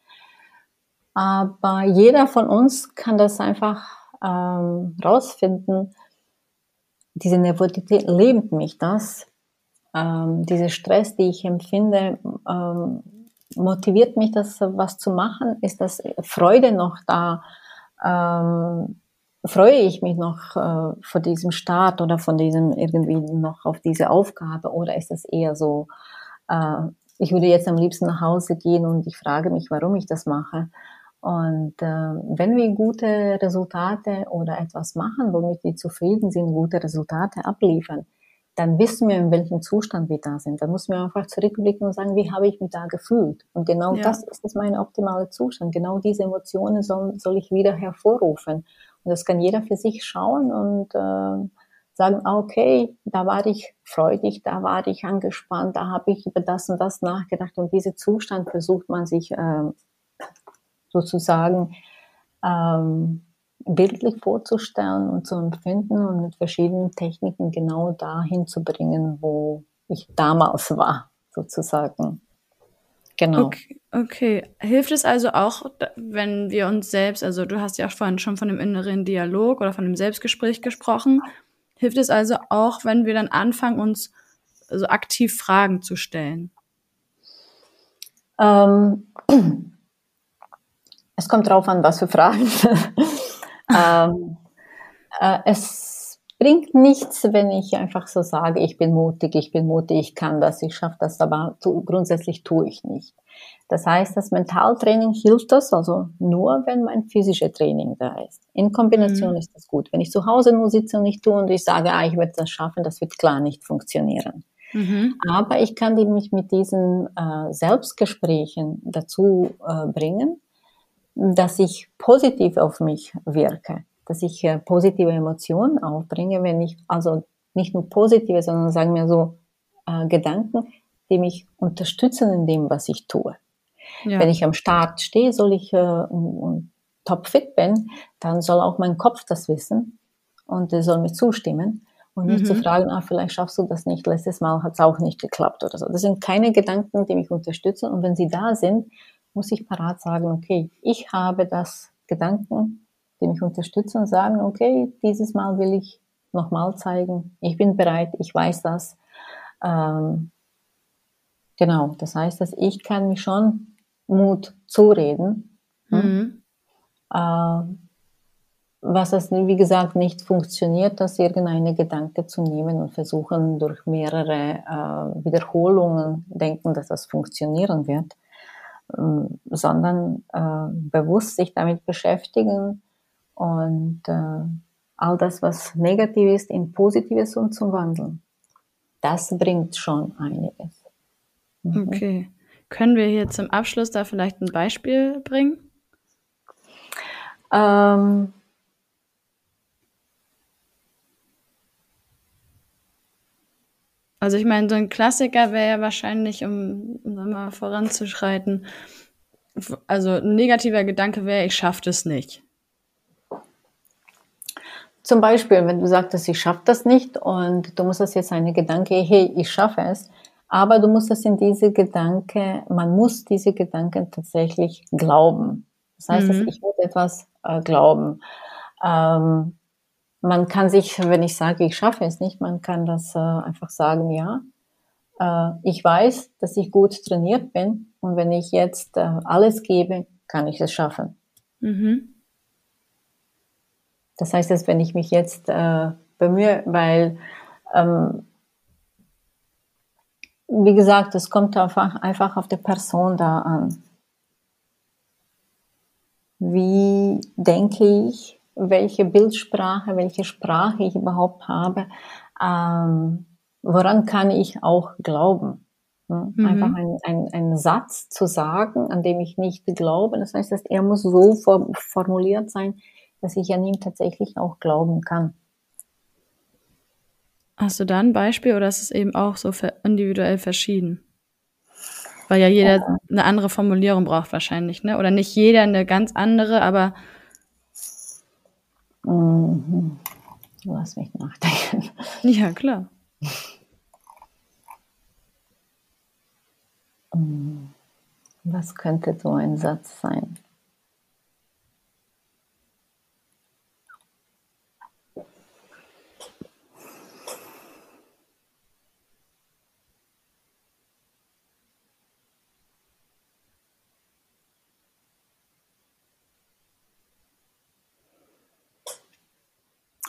B: Aber jeder von uns kann das einfach ähm, rausfinden. Diese Nervosität lebt mich das. Ähm, dieser Stress, die ich empfinde, ähm, motiviert mich, das was zu machen? Ist das Freude noch da? Ähm, freue ich mich noch äh, vor diesem Start oder von diesem irgendwie noch auf diese Aufgabe? Oder ist das eher so, äh, ich würde jetzt am liebsten nach Hause gehen und ich frage mich, warum ich das mache? Und äh, wenn wir gute Resultate oder etwas machen, womit wir zufrieden sind, gute Resultate abliefern, dann wissen wir, in welchem Zustand wir da sind. Dann müssen wir einfach zurückblicken und sagen, wie habe ich mich da gefühlt? Und genau ja. das ist mein optimaler Zustand. Genau diese Emotionen soll, soll ich wieder hervorrufen. Und das kann jeder für sich schauen und äh, sagen, ah, okay, da war ich freudig, da war ich angespannt, da habe ich über das und das nachgedacht. Und diese Zustand versucht man sich äh, sozusagen ähm, bildlich vorzustellen und zu empfinden und mit verschiedenen Techniken genau dahin zu bringen, wo ich damals war, sozusagen.
A: Genau. Okay, okay, Hilft es also auch, wenn wir uns selbst, also du hast ja auch vorhin schon von dem inneren Dialog oder von dem Selbstgespräch gesprochen, hilft es also auch, wenn wir dann anfangen, uns so aktiv Fragen zu stellen?
B: Ähm, es kommt drauf an, was für Fragen. [laughs] ähm, äh, es bringt nichts, wenn ich einfach so sage, ich bin mutig, ich bin mutig, ich kann das, ich schaffe das, aber tu, grundsätzlich tue ich nicht. Das heißt, das Mentaltraining hilft das also nur, wenn mein physisches Training da ist. In Kombination mhm. ist das gut. Wenn ich zu Hause nur sitze und nicht tue und ich sage, ah, ich werde das schaffen, das wird klar nicht funktionieren. Mhm. Aber ich kann mich mit diesen äh, Selbstgesprächen dazu äh, bringen, dass ich positiv auf mich wirke, dass ich äh, positive Emotionen aufbringe, wenn ich also nicht nur positive, sondern sagen wir so äh, Gedanken, die mich unterstützen in dem, was ich tue. Ja. Wenn ich am Start stehe, soll ich äh, topfit bin, dann soll auch mein Kopf das wissen und er soll mir zustimmen und nicht mhm. zu fragen, ah, vielleicht schaffst du das nicht, letztes Mal hat es auch nicht geklappt oder so. Das sind keine Gedanken, die mich unterstützen und wenn sie da sind, muss ich parat sagen, okay, ich habe das Gedanken, die mich unterstützen und sagen, okay, dieses Mal will ich nochmal zeigen, ich bin bereit, ich weiß das. Ähm, genau, das heißt, dass ich kann mich schon Mut zureden. Hm? Mhm. Äh, was es, wie gesagt, nicht funktioniert, dass irgendeine Gedanke zu nehmen und versuchen, durch mehrere äh, Wiederholungen denken, dass das funktionieren wird. Ähm, sondern äh, bewusst sich damit beschäftigen und äh, all das, was negativ ist, in Positives umzuwandeln. Das bringt schon einiges.
A: Mhm. Okay. Können wir hier zum Abschluss da vielleicht ein Beispiel bringen? Ähm, Also ich meine, so ein Klassiker wäre ja wahrscheinlich, um, um mal voranzuschreiten, also ein negativer Gedanke wäre, ich schaffe das nicht.
B: Zum Beispiel, wenn du sagst, ich schaffe das nicht und du musst das jetzt eine Gedanke, hey, ich schaffe es, aber du musst das in diese Gedanke, man muss diese Gedanken tatsächlich glauben. Das heißt, mhm. dass ich muss etwas äh, glauben. Ähm, man kann sich, wenn ich sage, ich schaffe es nicht, man kann das äh, einfach sagen, ja, äh, ich weiß, dass ich gut trainiert bin und wenn ich jetzt äh, alles gebe, kann ich es schaffen. Mhm. Das heißt, dass wenn ich mich jetzt äh, bemühe, weil, ähm, wie gesagt, es kommt einfach, einfach auf die Person da an. Wie denke ich, welche Bildsprache, welche Sprache ich überhaupt habe, ähm, woran kann ich auch glauben. Ne?
A: Mhm.
B: Einfach ein, ein, einen Satz zu sagen, an dem ich nicht glaube. Das heißt, dass er muss so for formuliert sein, dass ich an ihm tatsächlich auch glauben kann.
A: Hast du da ein Beispiel oder ist es eben auch so individuell verschieden? Weil ja jeder eine andere Formulierung braucht wahrscheinlich, ne? Oder nicht jeder eine ganz andere, aber
B: Mhm. Lass mich nachdenken.
A: ja, klar.
B: Was könnte so ein Satz sein?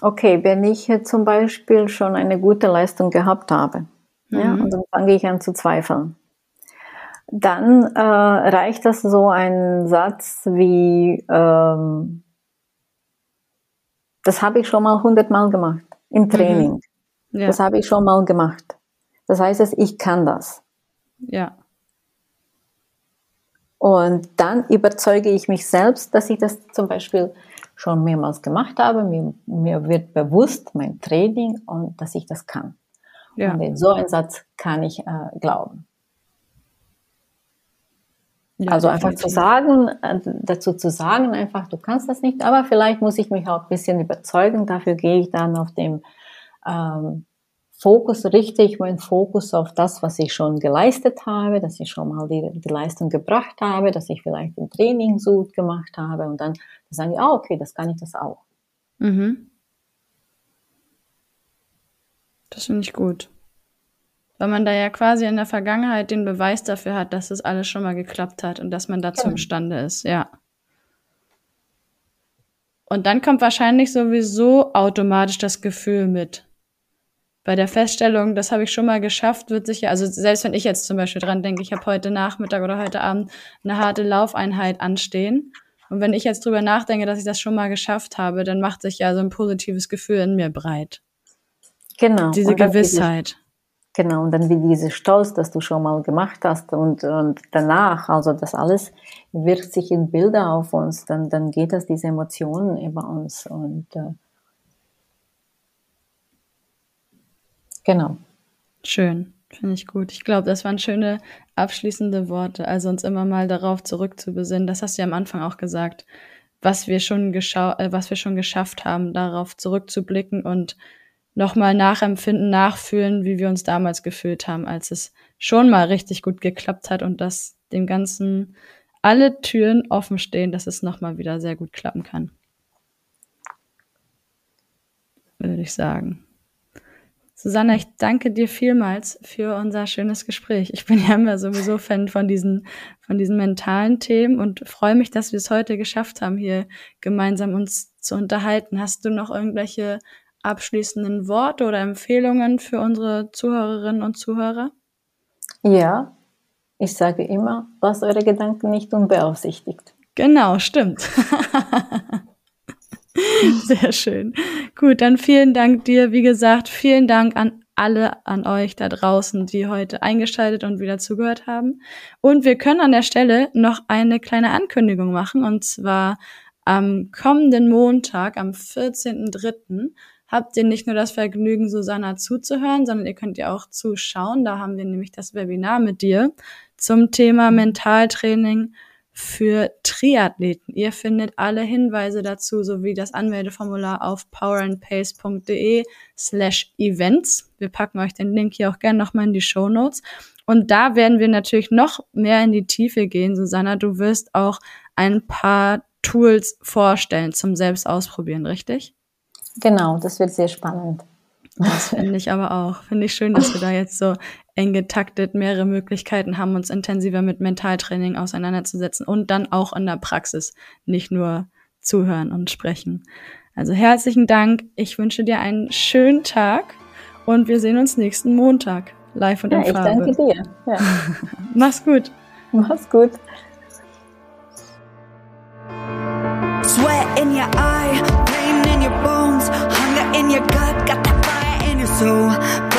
B: Okay, wenn ich jetzt zum Beispiel schon eine gute Leistung gehabt habe, ja, und dann fange ich an zu zweifeln, dann äh, reicht das so ein Satz wie, ähm, das habe ich schon mal hundertmal gemacht im Training.
A: Ja,
B: Das habe ich schon mal gemacht. Das heißt, ich kann das.
A: ja,
B: Und dann überzeuge ich mich selbst, dass ich das zum Beispiel schon mehrmals gemacht habe. Mir, mir wird bewusst mein Training und dass ich das kann.
A: ja.
B: Und in so einen Satz kann ich äh, glauben.
A: ja
B: also einfach zu sagen, äh, dazu zu sagen, einfach, du kannst das nicht, aber vielleicht muss ich mich auch ein bisschen überzeugen. Dafür gehe ich dann auf dem ähm, Fokus, richte ich meinen Fokus auf das, was ich schon geleistet habe, dass ich schon mal die, die Leistung gebracht habe, dass ich vielleicht ein Training so gut gemacht habe und dann sagen die, ah, okay, das kann ich das auch.
A: Mhm. Das finde ich gut. Weil man da ja quasi in der Vergangenheit den Beweis dafür hat, dass es alles schon mal geklappt hat und dass man dazu
B: Genau.
A: imstande ist, ja. Und dann kommt wahrscheinlich sowieso automatisch das Gefühl mit. Bei der Feststellung, das habe ich schon mal geschafft, wird sich ja, also selbst wenn ich jetzt zum Beispiel dran denke, ich habe heute Nachmittag oder heute Abend eine harte Laufeinheit anstehen. Und wenn ich jetzt drüber nachdenke, dass ich das schon mal geschafft habe, dann macht sich ja so ein positives Gefühl in mir breit.
B: Genau.
A: Diese Gewissheit.
B: Genau, und dann wie diese Stolz, dass du schon mal gemacht hast und, und danach, also das alles wirkt sich in Bilder auf uns, dann, dann geht das diese Emotionen über uns und äh, genau.
A: Schön, finde ich gut. Ich glaube, das waren schöne abschließende Worte. Also uns immer mal darauf zurückzubesinnen. Das hast du ja am Anfang auch gesagt, was wir schon geschau äh, was wir schon geschafft haben, darauf zurückzublicken und nochmal nachempfinden, nachfühlen, wie wir uns damals gefühlt haben, als es schon mal richtig gut geklappt hat und dass dem Ganzen alle Türen offen stehen, dass es nochmal wieder sehr gut klappen kann. Würde ich sagen. Susanna, ich danke dir vielmals für unser schönes Gespräch. Ich bin ja immer sowieso Fan von diesen, von diesen mentalen Themen und freue mich, dass wir es heute geschafft haben, hier gemeinsam uns zu unterhalten. Hast du noch irgendwelche abschließenden Worte oder Empfehlungen für unsere Zuhörerinnen und Zuhörer?
B: Ja, ich sage immer, lasst eure Gedanken nicht unbeaufsichtigt.
A: Genau, stimmt. [laughs] [laughs] Sehr schön. Gut, dann vielen Dank dir. Wie gesagt, vielen Dank an alle, an euch da draußen, die heute eingeschaltet und wieder zugehört haben. Und wir können an der Stelle noch eine kleine Ankündigung machen. Und zwar am kommenden Montag, am 14.03., habt ihr nicht nur das Vergnügen, Susanna zuzuhören, sondern ihr könnt ja auch zuschauen. Da haben wir nämlich das Webinar mit dir zum Thema Mentaltraining für Triathleten. Ihr findet alle Hinweise dazu sowie das Anmeldeformular auf powerandpace.de slash events. Wir packen euch den Link hier auch gerne nochmal in die Show Notes. Und da werden wir natürlich noch mehr in die Tiefe gehen. Susanna, du wirst auch ein paar Tools vorstellen zum Selbstausprobieren, richtig?
B: Genau, das wird sehr spannend.
A: Das [laughs] finde ich aber auch. Finde ich schön, dass wir da [laughs] jetzt so eng getaktet mehrere Möglichkeiten haben, uns intensiver mit Mentaltraining auseinanderzusetzen und dann auch in der Praxis, nicht nur zuhören und sprechen. Also herzlichen Dank. Ich wünsche dir einen schönen Tag und wir sehen uns nächsten Montag live und
B: Ja,
A: in
B: ich
A: Farbe.
B: danke dir. Ja. [laughs]
A: Mach's gut.
B: Mach's gut.
C: Sweat in your eye, pain in your bones, hunger in your gut, so